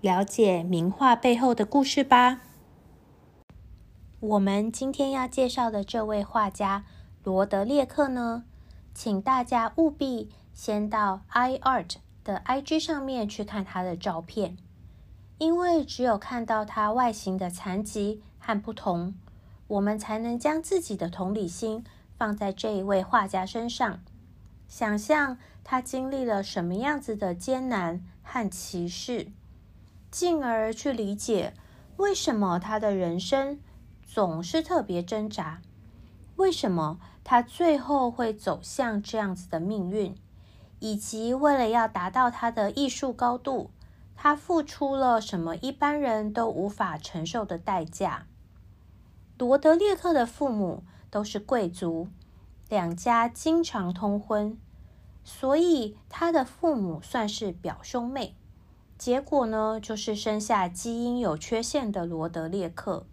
了解名画背后的故事吧。我们今天要介绍的这位画家罗德列克呢，请大家务必先到 iArt 的 IG 上面去看他的照片，因为只有看到他外形的残疾和不同，我们才能将自己的同理心放在这一位画家身上，想象他经历了什么样子的艰难和歧视。进而去理解为什么他的人生总是特别挣扎，为什么他最后会走向这样子的命运，以及为了要达到他的艺术高度，他付出了什么一般人都无法承受的代价。罗德列克的父母都是贵族，两家经常通婚，所以他的父母算是表兄妹。结果呢，就是生下基因有缺陷的罗德列克。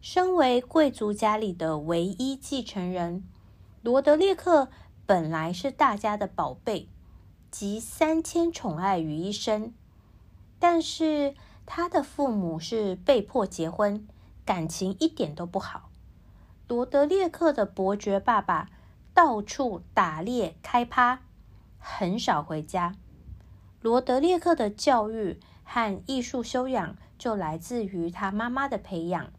身为贵族家里的唯一继承人，罗德列克本来是大家的宝贝，集三千宠爱于一身。但是他的父母是被迫结婚，感情一点都不好。罗德列克的伯爵爸爸到处打猎开趴，很少回家。罗德列克的教育和艺术修养就来自于他妈妈的培养。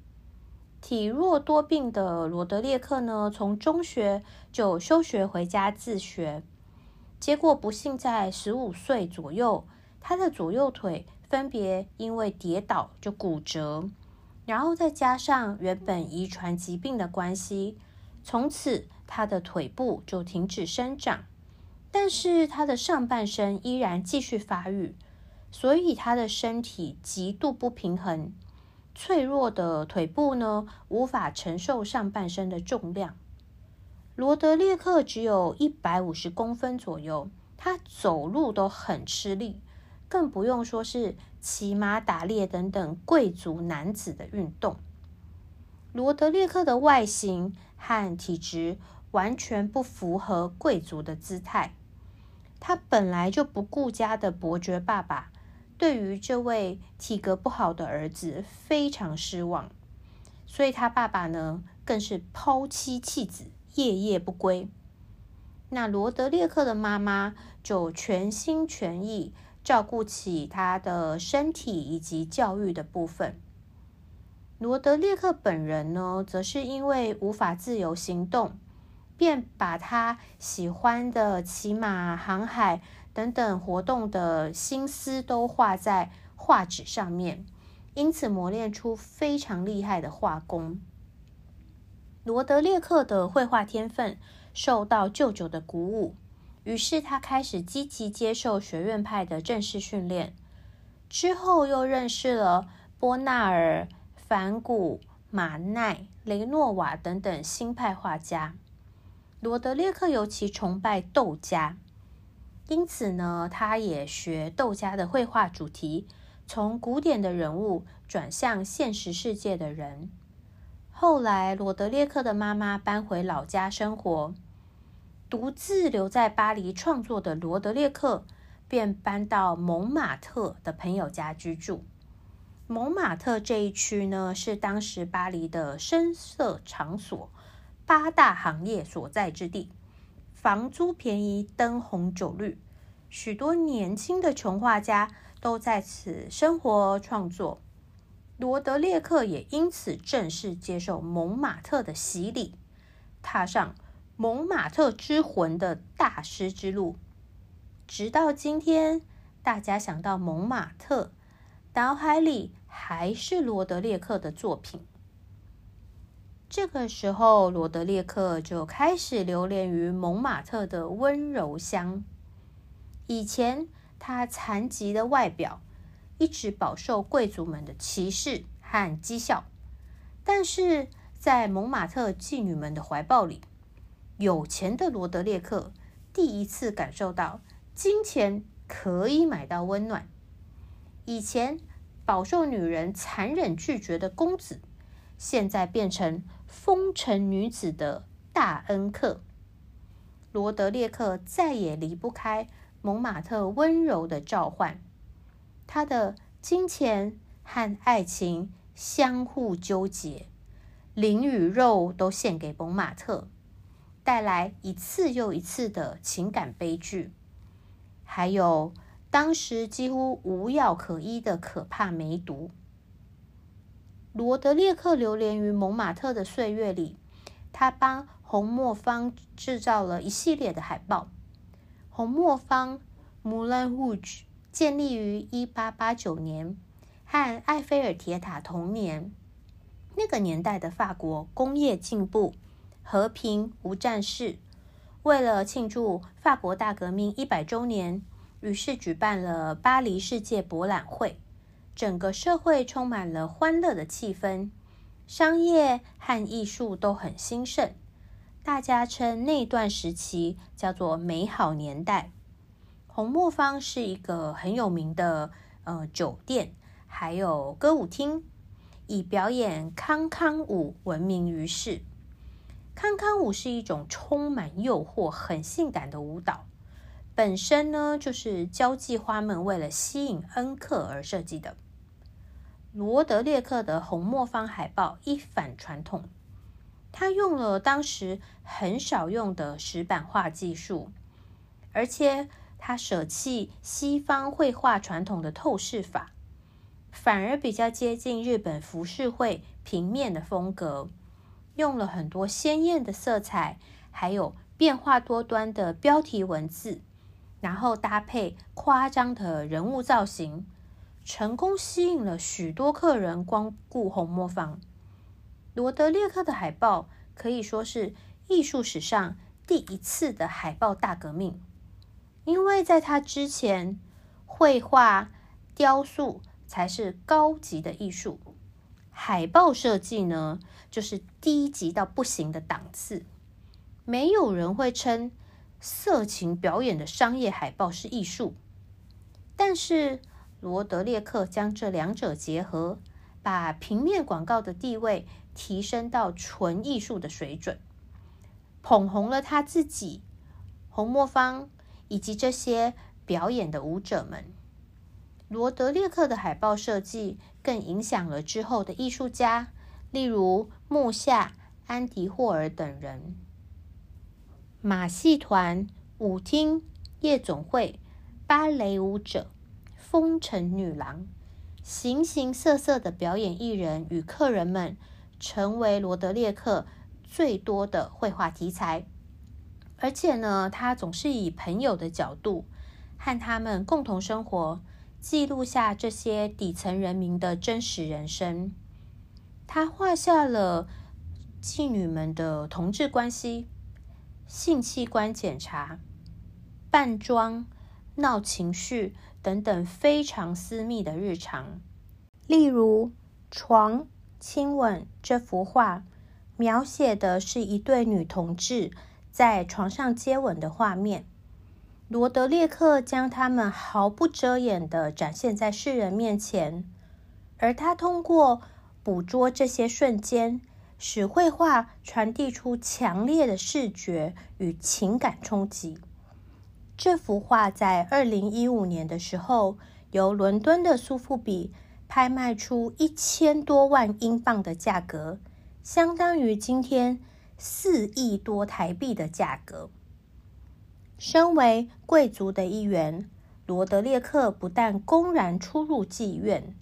体弱多病的罗德列克呢，从中学就休学回家自学，结果不幸在十五岁左右，他的左右腿分别因为跌倒就骨折，然后再加上原本遗传疾病的关系，从此他的腿部就停止生长。但是他的上半身依然继续发育，所以他的身体极度不平衡，脆弱的腿部呢无法承受上半身的重量。罗德列克只有一百五十公分左右，他走路都很吃力，更不用说是骑马、打猎等等贵族男子的运动。罗德列克的外形和体质完全不符合贵族的姿态。他本来就不顾家的伯爵爸爸，对于这位体格不好的儿子非常失望，所以他爸爸呢更是抛妻弃子，夜夜不归。那罗德列克的妈妈就全心全意照顾起他的身体以及教育的部分。罗德列克本人呢，则是因为无法自由行动。便把他喜欢的骑马、航海等等活动的心思都画在画纸上面，因此磨练出非常厉害的画工。罗德列克的绘画天分受到舅舅的鼓舞，于是他开始积极接受学院派的正式训练。之后又认识了波纳尔、梵谷、马奈、雷诺瓦等等新派画家。罗德列克尤其崇拜窦家，因此呢，他也学窦家的绘画主题，从古典的人物转向现实世界的人。后来，罗德列克的妈妈搬回老家生活，独自留在巴黎创作的罗德列克便搬到蒙马特的朋友家居住。蒙马特这一区呢，是当时巴黎的声色场所。八大行业所在之地，房租便宜，灯红酒绿，许多年轻的穷画家都在此生活创作。罗德列克也因此正式接受蒙马特的洗礼，踏上蒙马特之魂的大师之路。直到今天，大家想到蒙马特，脑海里还是罗德列克的作品。这个时候，罗德列克就开始流连于蒙马特的温柔乡。以前他残疾的外表，一直饱受贵族们的歧视和讥笑。但是在蒙马特妓女们的怀抱里，有钱的罗德列克第一次感受到金钱可以买到温暖。以前饱受女人残忍拒绝的公子，现在变成风尘女子的大恩客。罗德列克再也离不开蒙马特温柔的召唤，他的金钱和爱情相互纠结，灵与肉都献给蒙马特，带来一次又一次的情感悲剧。还有当时几乎无药可医的可怕梅毒。罗德列克流连于蒙马特的岁月里，他帮。红磨坊制造了一系列的海报。红磨坊 （Moulin Rouge） 建立于一八八九年，和埃菲尔铁塔同年。那个年代的法国工业进步、和平无战事。为了庆祝法国大革命一百周年，于是举办了巴黎世界博览会。整个社会充满了欢乐的气氛，商业和艺术都很兴盛。大家称那段时期叫做“美好年代”。红磨坊是一个很有名的呃酒店，还有歌舞厅，以表演康康舞闻名于世。康康舞是一种充满诱惑、很性感的舞蹈，本身呢就是交际花们为了吸引恩客而设计的。罗德列克的红磨坊海报一反传统。他用了当时很少用的石板画技术，而且他舍弃西方绘画传统的透视法，反而比较接近日本浮世绘平面的风格，用了很多鲜艳的色彩，还有变化多端的标题文字，然后搭配夸张的人物造型，成功吸引了许多客人光顾红磨坊。罗德列克的海报可以说是艺术史上第一次的海报大革命，因为在他之前，绘画、雕塑才是高级的艺术，海报设计呢就是低级到不行的档次。没有人会称色情表演的商业海报是艺术，但是罗德列克将这两者结合，把平面广告的地位。提升到纯艺术的水准，捧红了他自己、红磨坊以及这些表演的舞者们。罗德列克的海报设计更影响了之后的艺术家，例如木下、安迪霍尔等人。马戏团、舞厅、夜总会、芭蕾舞者、风尘女郎，形形色色的表演艺人与客人们。成为罗德列克最多的绘画题材，而且呢，他总是以朋友的角度和他们共同生活，记录下这些底层人民的真实人生。他画下了妓女们的同志关系、性器官检查、扮装、闹情绪等等非常私密的日常，例如床。亲吻这幅画描写的是一对女同志在床上接吻的画面。罗德列克将他们毫不遮掩的展现在世人面前，而他通过捕捉这些瞬间，使绘画传递出强烈的视觉与情感冲击。这幅画在二零一五年的时候，由伦敦的苏富比。拍卖出一千多万英镑的价格，相当于今天四亿多台币的价格。身为贵族的一员，罗德列克不但公然出入妓院，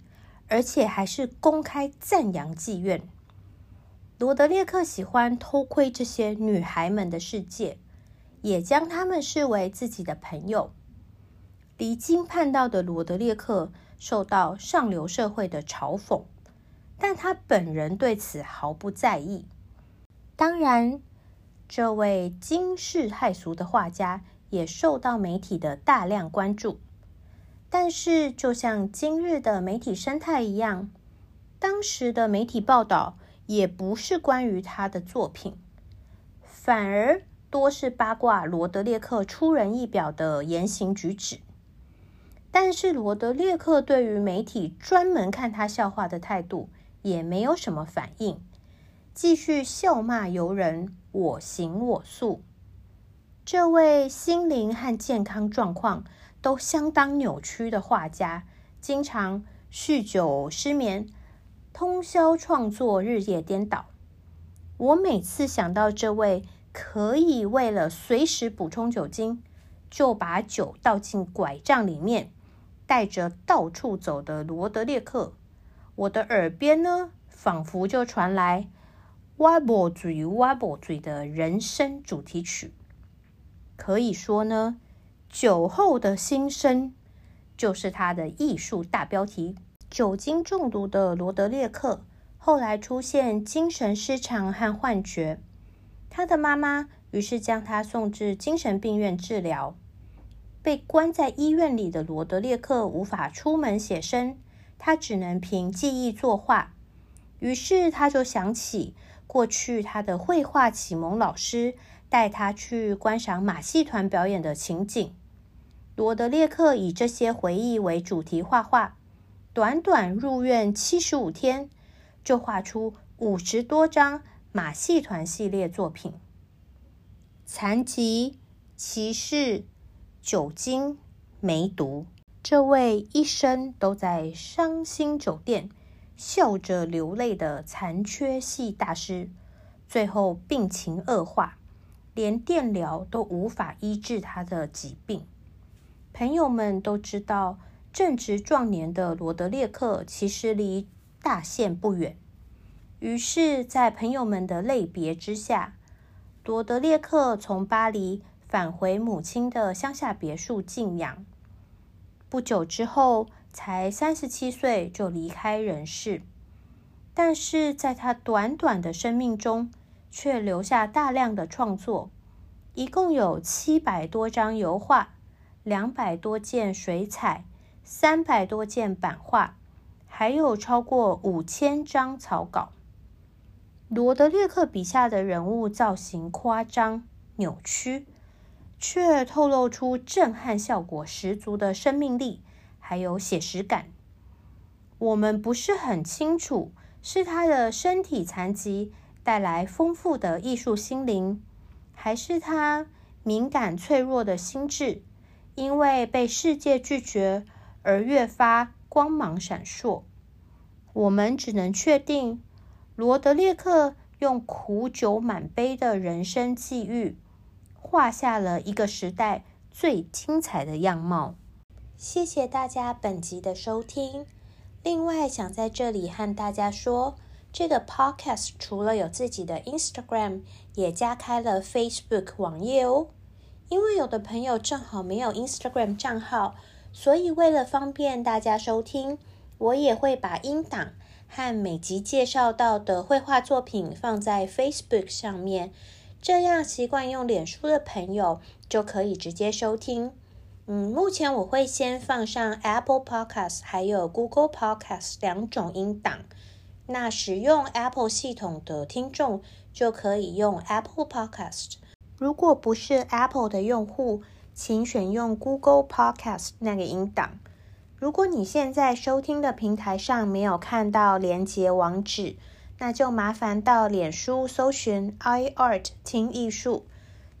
而且还是公开赞扬妓院。罗德列克喜欢偷窥这些女孩们的世界，也将他们视为自己的朋友。离经叛道的罗德列克。受到上流社会的嘲讽，但他本人对此毫不在意。当然，这位惊世骇俗的画家也受到媒体的大量关注。但是，就像今日的媒体生态一样，当时的媒体报道也不是关于他的作品，反而多是八卦罗德列克出人意表的言行举止。但是，罗德列克对于媒体专门看他笑话的态度也没有什么反应，继续笑骂游人，我行我素。这位心灵和健康状况。都相当扭曲的画家，经常酗酒、失眠、通宵创作、日夜颠倒。我每次想到这位可以为了随时补充酒精，就把酒倒进拐杖里面，带着到处走的罗德列克，我的耳边呢，仿佛就传来“哇啵嘴哇啵嘴”的人生主题曲。可以说呢。酒后的心声，就是他的艺术大标题。酒精中毒的罗德列克后来出现精神失常和幻觉，他的妈妈于是将他送至精神病院治疗。被关在医院里的罗德列克无法出门写生，他只能凭记忆作画。于是他就想起过去他的绘画启蒙老师带他去观赏马戏团表演的情景。罗德列克以这些回忆为主题画画，短短入院七十五天，就画出五十多张马戏团系列作品。残疾、歧视、酒精、梅毒，这位一生都在伤心酒店笑着流泪的残缺系大师，最后病情恶化，连电疗都无法医治他的疾病。朋友们都知道，正值壮年的罗德列克其实离大限不远。于是，在朋友们的泪别之下，罗德列克从巴黎返回母亲的乡下别墅静养。不久之后，才三十七岁就离开人世。但是，在他短短的生命中，却留下大量的创作，一共有七百多张油画。两百多件水彩，三百多件版画，还有超过五千张草稿。罗德列克笔下的人物造型夸张扭曲，却透露出震撼效果十足的生命力，还有写实感。我们不是很清楚，是他的身体残疾带来丰富的艺术心灵，还是他敏感脆弱的心智。因为被世界拒绝而越发光芒闪烁，我们只能确定罗德列克用苦酒满杯的人生际遇，画下了一个时代最精彩的样貌。谢谢大家本集的收听。另外，想在这里和大家说，这个 podcast 除了有自己的 Instagram，也加开了 Facebook 网页哦。因为有的朋友正好没有 Instagram 账号，所以为了方便大家收听，我也会把音档和每集介绍到的绘画作品放在 Facebook 上面。这样习惯用脸书的朋友就可以直接收听。嗯，目前我会先放上 Apple Podcast 还有 Google Podcast 两种音档。那使用 Apple 系统的听众就可以用 Apple Podcast。如果不是 Apple 的用户，请选用 Google Podcast 那个音档。如果你现在收听的平台上没有看到连接网址，那就麻烦到脸书搜寻 iArt 听艺术，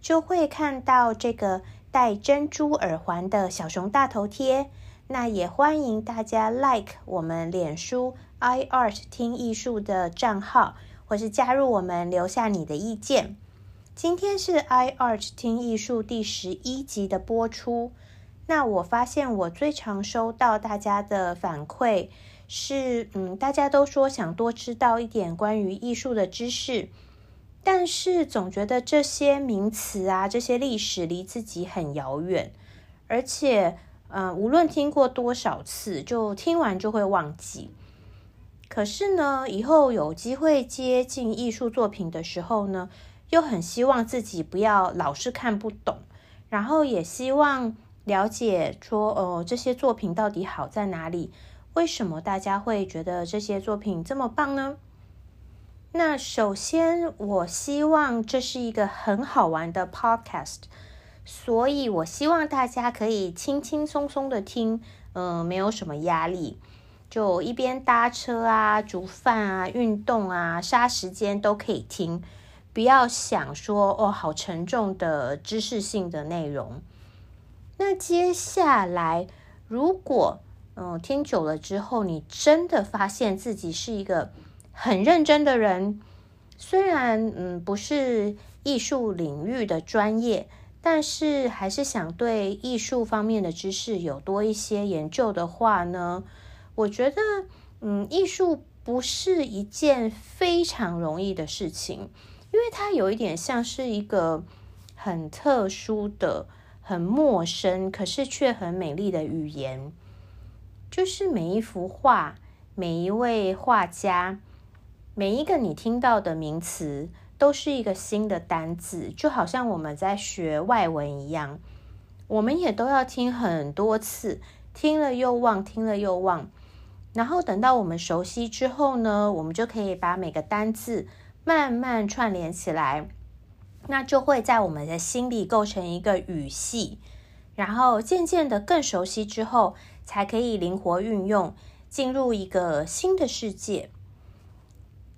就会看到这个戴珍珠耳环的小熊大头贴。那也欢迎大家 Like 我们脸书 iArt 听艺术的账号，或是加入我们，留下你的意见。今天是 iArt 听艺术第十一集的播出。那我发现我最常收到大家的反馈是，嗯，大家都说想多知道一点关于艺术的知识，但是总觉得这些名词啊、这些历史离自己很遥远，而且，嗯，无论听过多少次，就听完就会忘记。可是呢，以后有机会接近艺术作品的时候呢？又很希望自己不要老是看不懂，然后也希望了解说，哦，这些作品到底好在哪里？为什么大家会觉得这些作品这么棒呢？那首先，我希望这是一个很好玩的 podcast，所以我希望大家可以轻轻松松的听，嗯，没有什么压力，就一边搭车啊、煮饭啊、运动啊、杀时间都可以听，不要想说哦，好沉重的知识性的内容。那接下来，如果嗯听久了之后，你真的发现自己是一个。很认真的人，虽然嗯不是艺术领域的专业，但是还是想对艺术方面的知识有多一些研究的话呢，我觉得嗯艺术不是一件非常容易的事情，因为它有一点像是一个很特殊的、很陌生，可是却很美丽的语言，就是每一幅画，每一位画家。每一个你听到的名词都是一个新的单字，就好像我们在学外文一样，我们也都要听很多次，听了又忘，听了又忘。然后等到我们熟悉之后呢，我们就可以把每个单字慢慢串联起来，那就会在我们的心里构成一个语系。然后渐渐的更熟悉之后，才可以灵活运用，进入一个新的世界。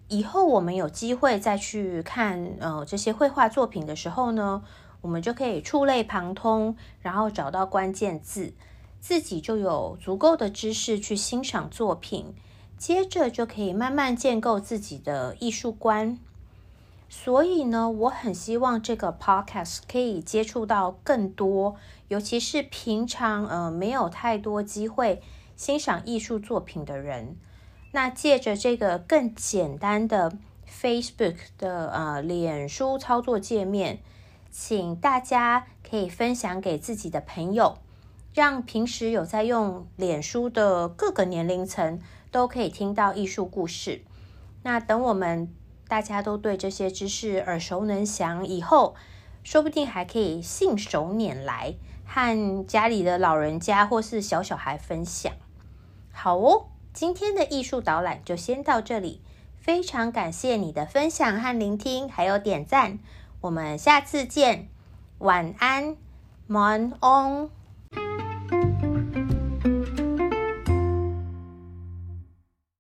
以后我们有机会再去看呃这些绘画作品的时候呢，我们就可以触类旁通，然后找到关键字，自己就有足够的知识去欣赏作品，接着就可以慢慢建构自己的艺术观。所以呢，我很希望这个 podcast 可以接触到更多，尤其是平常呃没有太多机会欣赏艺术作品的人。那借着这个更简单的 Facebook 的呃脸书操作界面，请大家可以分享给自己的朋友，让平时有在用脸书的各个年龄层都可以听到艺术故事。那等我们大家都对这些知识耳熟能详以后，说不定还可以信手拈来，和家里的老人家或是小小孩分享。好哦。今天的艺术导览就先到这里，非常感谢你的分享和聆听，还有点赞。我们下次见，晚安，晚安。